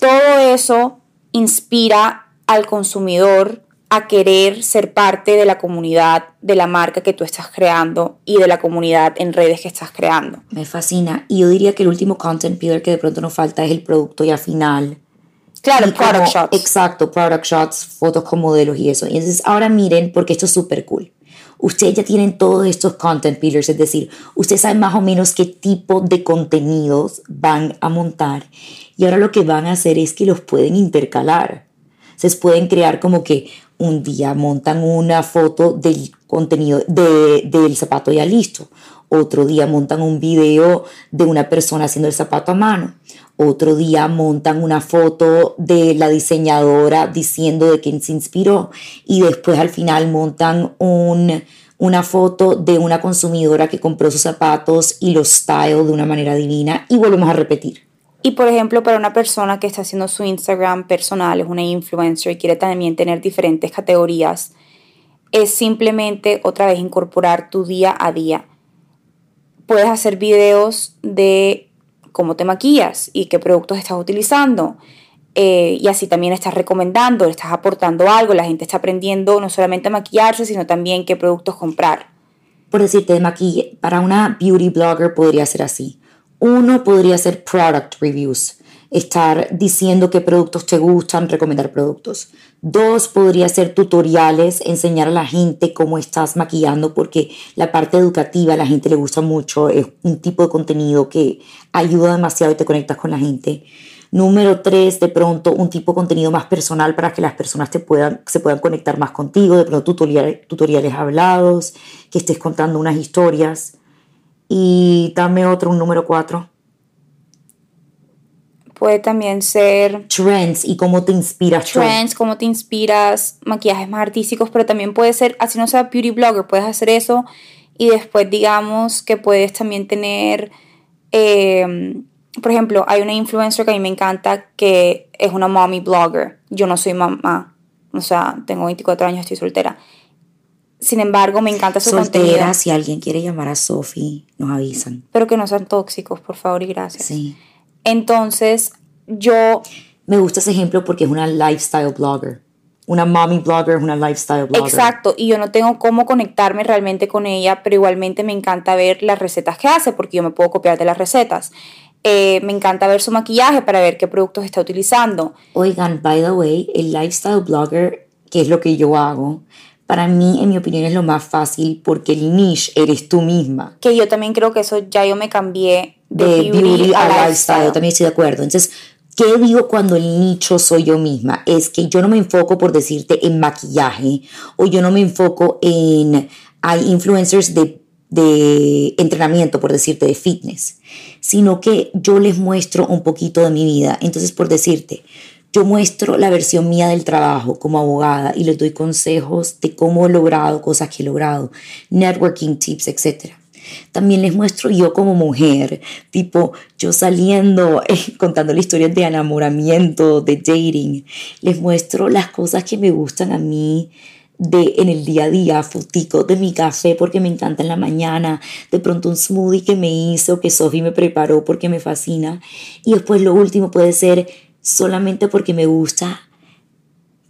Todo eso inspira al consumidor a querer ser parte de la comunidad de la marca que tú estás creando y de la comunidad en redes que estás creando. Me fascina. Y yo diría que el último content pillar que de pronto nos falta es el producto ya final. Claro, Y como- product shots. Exacto, product shots, fotos con modelos y eso. Y entonces ahora miren, porque esto es súper cool. Ustedes ya tienen todos estos content pillars, es decir, ustedes saben más o menos qué tipo de contenidos van a montar. Y ahora lo que van a hacer es que los pueden intercalar. Se pueden crear como que un día montan una foto del contenido de- del zapato ya listo. Otro día montan un video de una persona haciendo el zapato a mano. Otro día montan una foto de la diseñadora diciendo de quién se inspiró. Y después al final montan un, una foto de una consumidora que compró sus zapatos y los style de una manera divina. Y volvemos a repetir. Y por ejemplo, para una persona que está haciendo su Instagram personal, es una influencer y quiere también tener diferentes categorías, es simplemente otra vez incorporar tu día a día. Puedes hacer videos de cómo te maquillas y qué productos estás utilizando. eh, y así también estás recomendando, estás aportando algo, la gente está aprendiendo no solamente a maquillarse, sino también qué productos comprar. por decirte de maquillaje, para una beauty blogger podría ser así. Uno podría ser product reviews, estar diciendo qué productos te gustan, recomendar productos. Dos podría ser tutoriales, enseñar a la gente cómo estás maquillando, porque la parte educativa a la gente le gusta mucho, es un tipo de contenido que ayuda demasiado y te conectas con la gente. Número tres, de pronto un tipo de contenido más personal para que las personas te puedan, se puedan conectar más contigo, de pronto tutoriales, tutoriales hablados, que estés contando unas historias. Y dame otro, un número cuatro. Puede también ser Trends y cómo te inspiras. tú. trends, cómo te inspiras, maquillajes más artísticos, pero también puede ser, así no sea beauty blogger, puedes hacer eso y después digamos que puedes también tener, eh, por ejemplo, hay una influencer que a mí me encanta que es una mommy blogger. Yo no soy mamá, o sea, tengo 24 años, estoy soltera. Sin embargo, me encanta su contenido. Soltera, si alguien quiere llamar a Sophie, nos avisan. Pero que no sean tóxicos, por favor y gracias. Sí. Entonces, yo Me gusta ese ejemplo porque es una lifestyle blogger. Una mommy blogger es una lifestyle blogger. Exacto, y yo no tengo cómo conectarme realmente con ella, pero igualmente me encanta ver las recetas que hace, porque yo me puedo copiar de las recetas. Eh, me encanta ver su maquillaje para ver qué productos está utilizando. Oigan, by the way, el lifestyle blogger, que es lo que yo hago, para mí, en mi opinión, es lo más fácil porque el niche eres tú misma. Que yo también creo que eso ya yo me cambié de, De beauty, a lifestyle. Yo también estoy de acuerdo. Entonces, ¿qué digo cuando el nicho soy yo misma? Es que yo no me enfoco, por decirte, en maquillaje o yo no me enfoco en. Hay influencers de, de entrenamiento, por decirte, de fitness, sino que yo les muestro un poquito de mi vida. Entonces, por decirte, yo muestro la versión mía del trabajo como abogada y les doy consejos de cómo he logrado cosas que he logrado, networking tips, etc. También les muestro yo como mujer, tipo yo saliendo, [laughs] eh, contando la historia de enamoramiento, de dating. Les muestro las cosas que me gustan a mí de en el día a día, foticos de mi café porque me encanta en la mañana, de pronto un smoothie que me hizo, que Sophie me preparó porque me fascina. Y después lo último puede ser solamente porque me gusta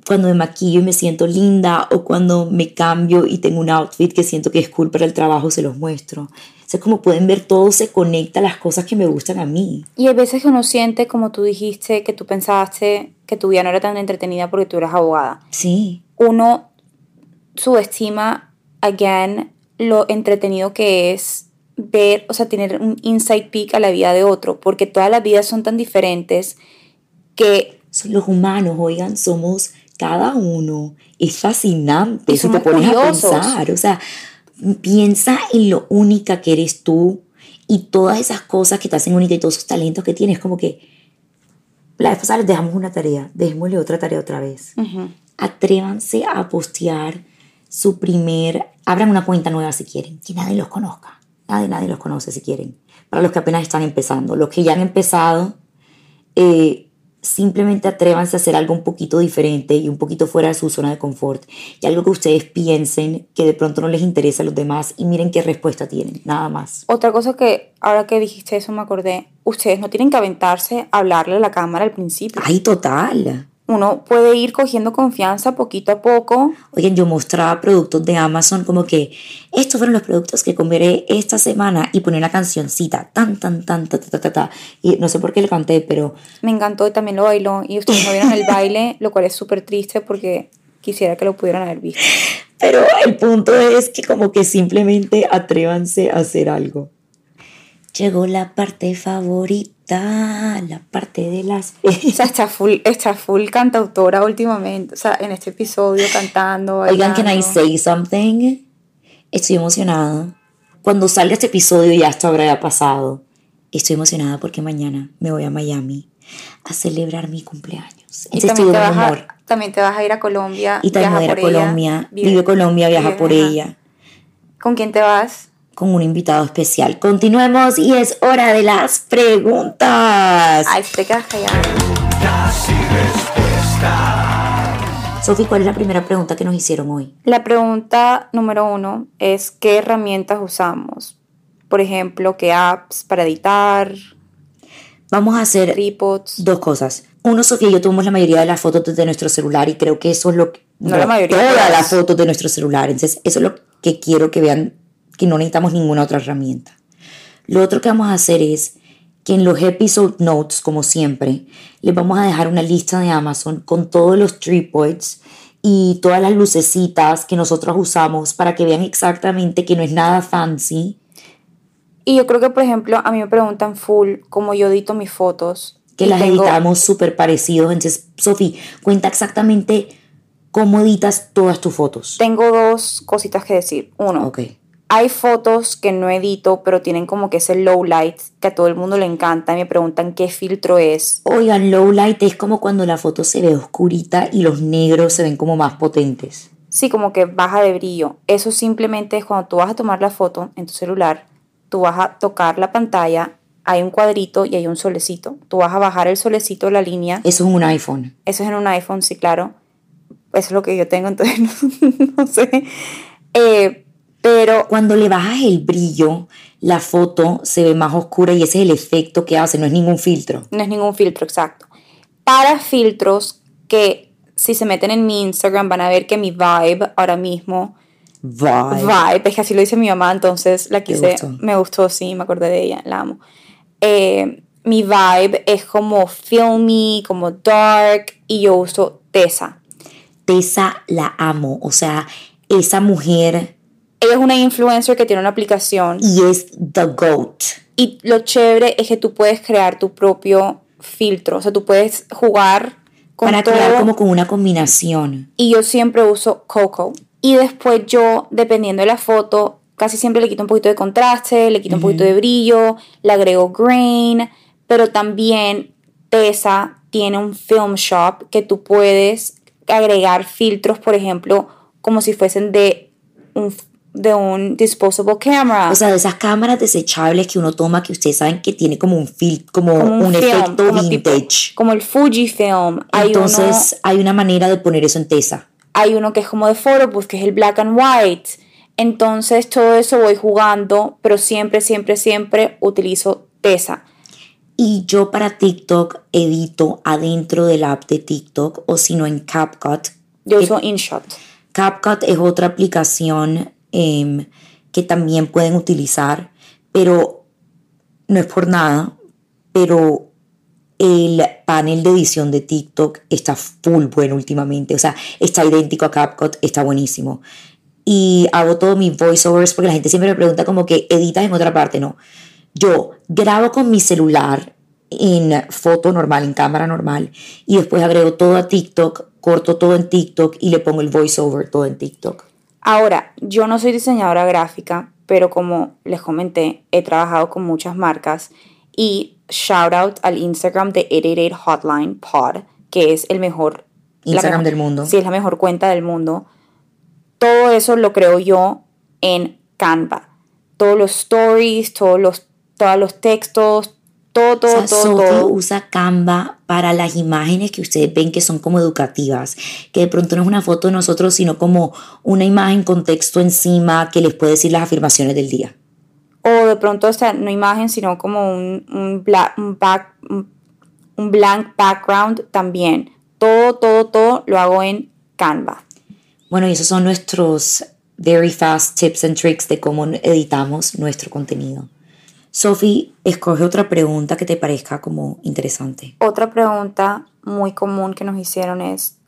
cuando me maquillo y me siento linda o cuando me cambio y tengo un outfit que siento que es cool para el trabajo, se los muestro. O sea, como pueden ver, todo se conecta a las cosas que me gustan a mí. Y hay veces que uno siente, como tú dijiste, que tú pensaste que tu vida no era tan entretenida porque tú eras abogada. Sí, Uno subestima, again, lo entretenido que es ver, o sea, tener un inside peek a la vida de otro, porque todas las vidas son tan diferentes que son los humanos, oigan, somos cada uno. Es fascinante si te pones curiosos. a pensar. O sea, piensa en lo única que eres tú y todas esas cosas que te hacen única y todos esos talentos que tienes. Como que la vez pasada les dejamos una tarea, dejémosle otra tarea otra vez. Atrévanse a postear su primer, abran una cuenta nueva si quieren, que nadie los conozca. Nadie, nadie los conoce si quieren. Para los que apenas están empezando. Los que ya han empezado, eh, simplemente atrévanse a hacer algo un poquito diferente y un poquito fuera de su zona de confort. Y algo que ustedes piensen que de pronto no les interesa a los demás y miren qué respuesta tienen. Nada más. Otra cosa que ahora que dijiste eso me acordé, ustedes no tienen que aventarse a hablarle a la cámara al principio. Ay, total. Uno puede ir cogiendo confianza poquito a poco. Oigan, yo mostraba productos de Amazon como que estos fueron los productos que compré esta semana y ponía una cancioncita, tan, tan, tan, ta, ta, ta, ta, ta. Y no sé por qué le canté, pero Me encantó y también lo bailó. Y ustedes no vieron el baile, lo cual es súper triste porque quisiera que lo pudieran haber visto. Pero el punto es que como que simplemente atrévanse a hacer algo. Llegó la parte favorita, la parte de las... [laughs] O sea, está full, está full cantautora últimamente. O sea, en este episodio cantando. Oigan, can I say something? Estoy emocionada. Cuando salga este episodio ya esto habrá pasado. Estoy emocionada porque mañana me voy a Miami a celebrar mi cumpleaños. Y estoy también te, vas humor. a, también te vas a ir a Colombia. Y también voy a ir viaja a por ella, Colombia. Vive Colombia, viaja vive- por ajá. ella. ¿Con quién te vas? Con un invitado especial. Continuemos y es hora de las preguntas. Ay, te quedas callada. Sofi, ¿cuál es la primera pregunta que nos hicieron hoy? La pregunta número uno es ¿qué herramientas usamos? Por ejemplo, ¿qué apps para editar? Vamos a hacer Tripods. dos cosas. Uno, Sofía y yo tomamos la mayoría de las fotos desde nuestro celular y creo que eso es lo que... No la mayoría, todas. las fotos de nuestro celular. Entonces, eso es lo que quiero que vean, que no necesitamos ninguna otra herramienta. Lo otro que vamos a hacer es que en los episode notes, como siempre, les vamos a dejar una lista de Amazon con todos los tripods y todas las lucecitas que nosotros usamos para que vean exactamente que no es nada fancy, Y yo creo que, por ejemplo, a mí me preguntan full cómo yo edito mis fotos. que las tengo- editamos súper parecidos. Entonces, Sofi, cuenta exactamente cómo editas todas tus fotos. Tengo dos cositas que decir. Uno, Ok. Hay fotos que no edito, pero tienen como que ese low light que a todo el mundo le encanta y me preguntan qué filtro es. Oigan, low light es como cuando la foto se ve oscurita y los negros se ven como más potentes. Sí, como que baja de brillo. Eso simplemente es cuando tú vas a tomar la foto en tu celular, tú vas a tocar la pantalla, hay un cuadrito y hay un solecito. Tú vas a bajar el solecito de la línea. Eso es un iPhone. Eso es en un iPhone, sí, claro. Eso es lo que yo tengo, entonces [laughs] no, no sé. Eh, pero Cuando le bajas el brillo, la foto se ve más oscura y ese es el efecto que hace, no es ningún filtro. no es ningún filtro exacto. Para filtros que si se meten en mi Instagram van a ver que mi vibe ahora mismo, Vibe. vibe, es que así lo dice mi mamá, entonces la ¿Te quise, gustó? me gustó, sí, me acordé de ella, la amo. Eh, mi vibe es como filmy, como dark y yo uso Tessa. Tessa la amo, o sea, esa mujer Ella es una influencer que tiene una aplicación y es the goat. y lo chévere es que tú puedes crear tu propio filtro, o sea, tú puedes jugar con Para todo. crear como con una combinación. y yo siempre uso Coco. Y después yo, dependiendo de la foto, casi siempre le quito un poquito de contraste, le quito un poquito de brillo, le agrego grain, pero también Tessa tiene un film shop que tú puedes agregar filtros, por ejemplo, como si fuesen de un, de un disposable camera. O sea, de esas cámaras desechables que uno toma que ustedes saben que tiene como un fil, como, como un, film, efecto como tipo- vintage. como el Fujifilm. Hay Entonces hay una manera de poner eso en Tessa. hay uno que es como de photobooth, que es el black and white. Entonces todo eso voy jugando, pero siempre, siempre, siempre utilizo Tessa. Y yo para TikTok edito adentro del app de TikTok o si no en CapCut. Yo uso InShot. CapCut es otra aplicación em, que también pueden utilizar, pero no es por nada, pero el panel de edición de TikTok está full bueno últimamente, o sea, está idéntico a CapCut, está buenísimo. Y hago todos mis voiceovers porque la gente siempre me pregunta como que editas en otra parte, no. Yo grabo con mi celular en foto normal, en cámara normal, y después agrego todo a TikTok, corto todo en TikTok y le pongo el voiceover todo en TikTok. Ahora, yo no soy diseñadora gráfica, pero como les comenté, he trabajado con muchas marcas y shout out al Instagram de 888 Hotline Pod, que es el mejor Instagram mejor- del mundo. Sí, es la mejor cuenta del mundo. Todo eso lo creo yo en Canva. Todos los stories, todos los, todos los textos, todo, todo, O sea, todo, todo. usa Canva para las imágenes que ustedes ven que son como educativas, que de pronto no es una foto de nosotros, sino como una imagen con texto encima que les puede decir las afirmaciones del día. O de pronto hasta no imagen, sino como un, un, bla- un back, un blank background también. Todo, todo, todo lo hago en Canva. Bueno, y esos son nuestros very fast tips and tricks de cómo editamos nuestro contenido. Sophie, escoge otra pregunta que te parezca como interesante. Otra pregunta muy común que nos hicieron es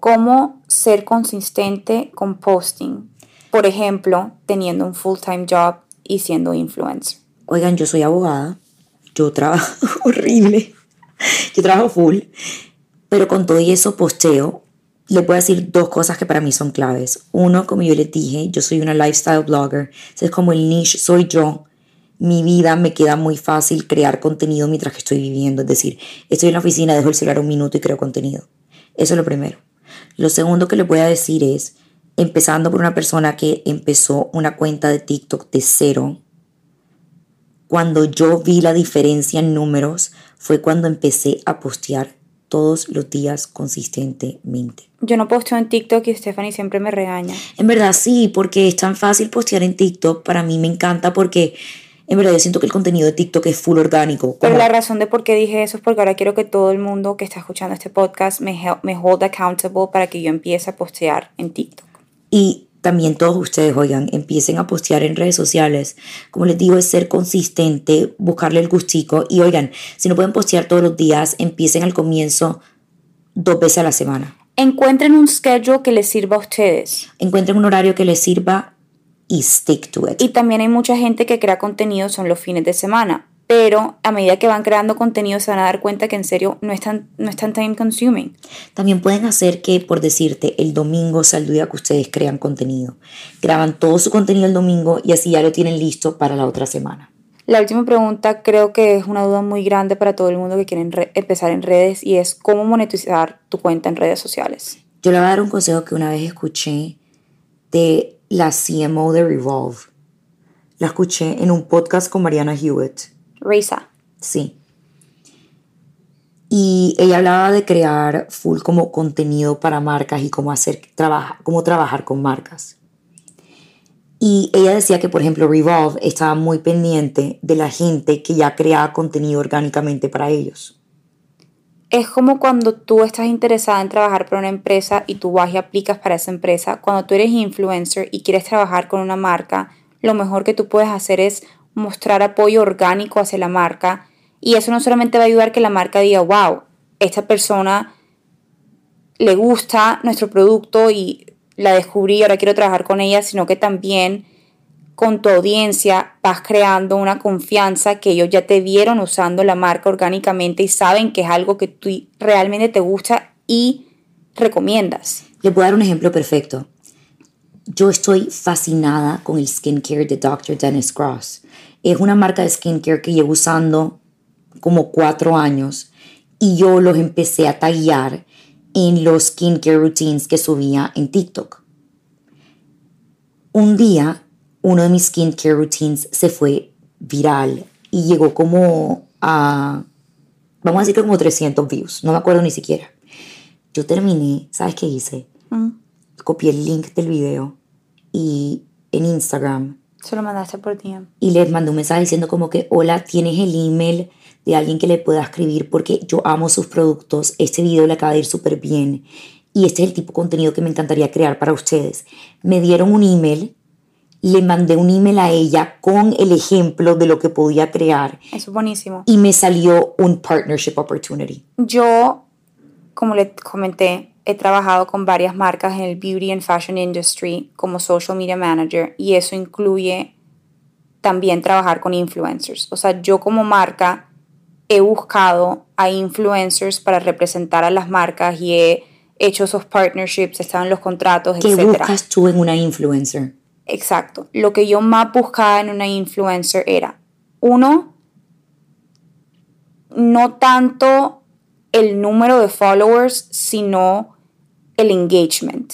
¿cómo ser consistente con posting? Por ejemplo, teniendo un full-time job y siendo influencer. Oigan, yo soy abogada, yo trabajo [laughs] horrible, yo trabajo full, pero con todo y eso posteo. Voy a decir dos cosas que para mí son claves. Uno, como yo les dije, yo soy una lifestyle blogger, es como el niche, soy yo. Mi vida me queda muy fácil crear contenido mientras que estoy viviendo. Es decir, estoy en la oficina, dejo el celular un minuto y creo contenido. Eso es lo primero. Lo segundo que les voy a decir es, empezando por una persona que empezó una cuenta de TikTok de cero, cuando yo vi la diferencia en números fue cuando empecé a postear todos los días consistentemente. Yo no posteo en TikTok y Stephanie siempre me regaña. En verdad sí, porque es tan fácil postear en TikTok, para mí me encanta porque en verdad yo siento que el contenido de TikTok es full orgánico. Pero como- la razón de por qué dije eso es porque ahora quiero que todo el mundo que está escuchando este podcast me, me hold accountable para que yo empiece a postear en TikTok. Y también todos ustedes, oigan, empiecen a postear en redes sociales. Como les digo, es ser consistente, buscarle el gustico. Y oigan, si no pueden postear todos los días, empiecen al comienzo dos veces a la semana. Encuentren un schedule que les sirva a ustedes. Encuentren un horario que les sirva y stick to it. Y también hay mucha gente que crea contenido son los fines de semana. pero a medida que van creando contenido se van a dar cuenta que en serio no es tan, no es tan time consuming. También pueden hacer que, por decirte, el domingo sea el día que ustedes crean contenido. Graban todo su contenido el domingo y así ya lo tienen listo para la otra semana. La última pregunta creo que es una duda muy grande para todo el mundo que quiere empezar en redes y es cómo monetizar tu cuenta en redes sociales. Yo le voy a dar un consejo que una vez escuché de la CMO de Revolve. La escuché en un podcast con Mariana Hewitt. Risa. Sí. Y ella hablaba de crear full como contenido para marcas y cómo hacer cómo trabajar con marcas. Y ella decía que, por ejemplo, Revolve estaba muy pendiente de la gente que ya creaba contenido orgánicamente para ellos. Es como cuando tú estás interesada en trabajar para una empresa y tú vas y aplicas para esa empresa. Cuando tú eres influencer y quieres trabajar con una marca, lo mejor que tú puedes hacer es mostrar apoyo orgánico hacia la marca. Y eso no solamente va a ayudar que la marca diga, wow, esta persona le gusta nuestro producto y la descubrí ahora quiero trabajar con ella, sino que también con tu audiencia vas creando una confianza que ellos ya te vieron usando la marca orgánicamente y saben que es algo que tú realmente te gusta y recomiendas. Le puedo dar un ejemplo perfecto. Yo estoy fascinada con el skincare de Dr. Dennis Cross. Es una marca de skincare que llevo usando como cuatro años y yo los empecé a tallar en los skincare routines que subía en TikTok. Un día, uno de mis skincare routines se fue viral y llegó como a, vamos a decir que como 300 views, no me acuerdo ni siquiera. Yo terminé, ¿sabes qué hice? Mm. Copié el link del video y en Instagram. Se lo mandaste por ti. Y les mandé un mensaje diciendo como que, hola, tienes el email de alguien que le pueda escribir porque yo amo sus productos, este video le acaba de ir súper bien y este es el tipo de contenido que me encantaría crear para ustedes. Me dieron un email, le mandé un email a ella con el ejemplo de lo que podía crear. Eso es buenísimo. Y me salió un partnership opportunity. Yo, como le comenté, he trabajado con varias marcas en el beauty and fashion industry como social media manager y eso incluye también trabajar con influencers. O sea, yo como marca he buscado a influencers para representar a las marcas y he hecho esos partnerships, estaban los contratos, ¿Qué buscas tú en una influencer? Exacto. Lo que yo más buscaba en una influencer era, uno, no tanto el número de followers, sino el engagement.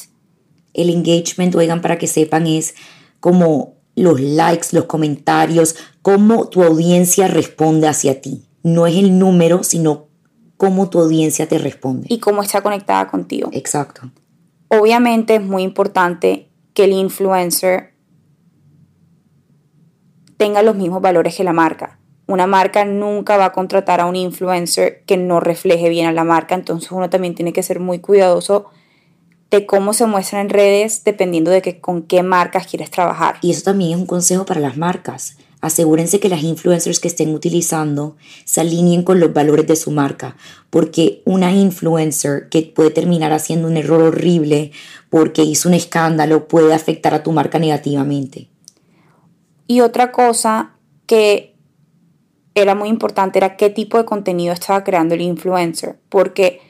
El engagement, oigan, para que sepan, es como los likes, los comentarios, cómo tu audiencia responde hacia ti no es el número, sino cómo tu audiencia te responde. Y cómo está conectada contigo. Exacto. Obviamente es muy importante que el influencer tenga los mismos valores que la marca. Una marca nunca va a contratar a un influencer que no refleje bien a la marca, entonces uno también tiene que ser muy cuidadoso de cómo se muestra en redes dependiendo de que, con qué marcas quieres trabajar. Y eso también es un consejo para las marcas asegúrense que las influencers que estén utilizando se alineen con los valores de su marca, porque una influencer que puede terminar haciendo un error horrible porque hizo un escándalo puede afectar a tu marca negativamente. Y otra cosa que era muy importante era qué tipo de contenido estaba creando el influencer, porque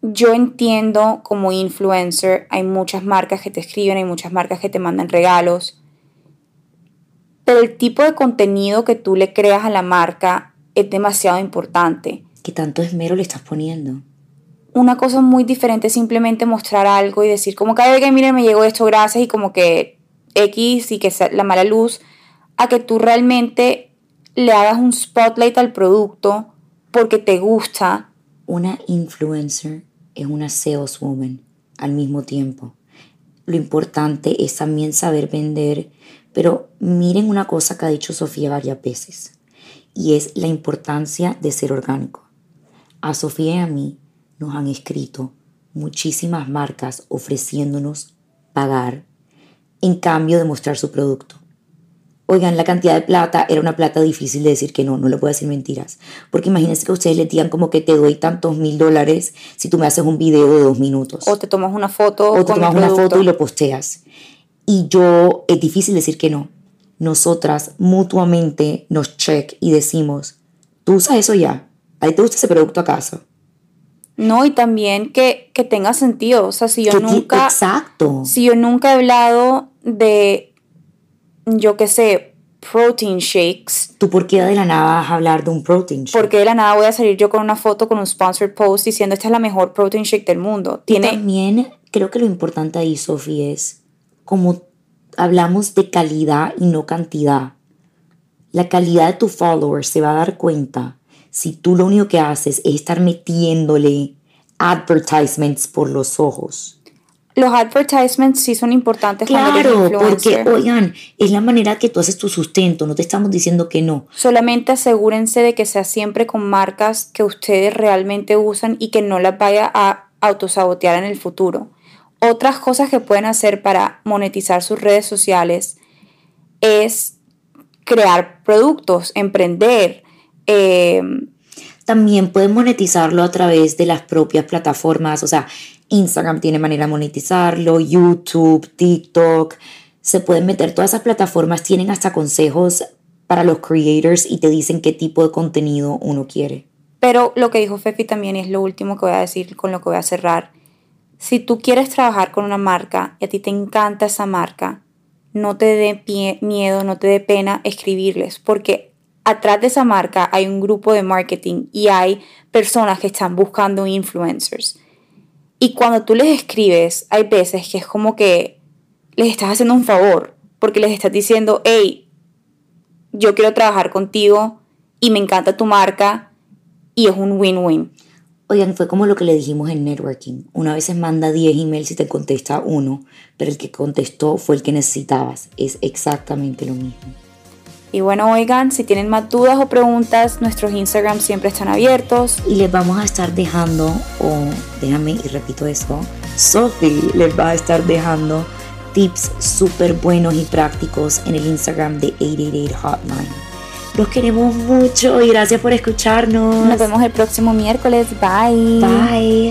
yo entiendo como influencer, hay muchas marcas que te escriben, hay muchas marcas que te mandan regalos, pero el tipo de contenido que tú le creas a la marca es demasiado importante. ¿Qué tanto esmero le estás poniendo? Una cosa muy diferente es simplemente mostrar algo y decir como que, que miren, me llegó esto, gracias, y como que X y que sea la mala luz, a que tú realmente le hagas un spotlight al producto porque te gusta. Una influencer es una saleswoman al mismo tiempo. Lo importante es también saber vender pero miren una cosa que ha dicho Sofía varias veces, y es la importancia de ser orgánico. A Sofía y a mí nos han escrito muchísimas marcas ofreciéndonos pagar en cambio de mostrar su producto. Oigan, la cantidad de plata era una plata difícil de decir que no, no le puedo decir mentiras. Porque imagínense que ustedes le digan como que te doy tantos mil dólares si tú me haces un video de dos minutos. O te tomas una foto. O te tomas una foto y lo posteas. Y yo, es difícil decir que no. nosotras mutuamente nos check y decimos, ¿tú usas eso ya? ¿A ti te gusta ese producto acaso? No, y también que, que tenga sentido. O sea, si yo Que nunca. Exacto. Si yo nunca he hablado de, yo qué sé, protein shakes, ¿Tú por qué de la nada vas a hablar de un protein shake? porque de la nada voy a salir yo con una foto con un sponsored post diciendo esta es la mejor protein shake del mundo. Y También creo que lo importante ahí, Sofi, es como hablamos de calidad y no cantidad. La calidad de tu follower se va a dar cuenta si tú lo único que haces es estar metiéndole advertisements por los ojos. los advertisements sí son importantes Claro, porque oigan, es la manera que tú haces tu sustento, no te estamos diciendo que no. Solamente asegúrense de que sea siempre con marcas que ustedes realmente usan y que no las vaya a autosabotear en el futuro. Otras cosas que pueden hacer para monetizar sus redes sociales es crear productos, emprender. eh, También pueden monetizarlo a través de las propias plataformas, o sea, Instagram tiene manera de monetizarlo, YouTube, TikTok, se pueden meter, todas esas plataformas tienen hasta consejos para los creators y te dicen qué tipo de contenido uno quiere. pero lo que dijo Fefi también es lo último que voy a decir con lo que voy a cerrar. Si tú quieres trabajar con una marca y a ti te encanta esa marca, no te dé miedo, no te dé pena escribirles, porque atrás de esa marca hay un grupo de marketing y hay personas que están buscando influencers. Y cuando tú les escribes, hay veces que es como que les estás haciendo un favor, porque les estás diciendo, hey, yo quiero trabajar contigo y me encanta tu marca y es un win-win. Oigan, fue como lo que le dijimos en networking. Una vez manda 10 emails y te contesta uno, pero el que contestó fue el que necesitabas. Es exactamente lo mismo. Y bueno, oigan, si tienen más dudas o preguntas, nuestros Instagram siempre están abiertos. y les vamos a estar dejando, o déjame y repito esto, Sophie les va a estar dejando tips súper buenos y prácticos en el Instagram de 888 Hotline. Los queremos mucho y gracias por escucharnos. Nos vemos el próximo miércoles. Bye. Bye.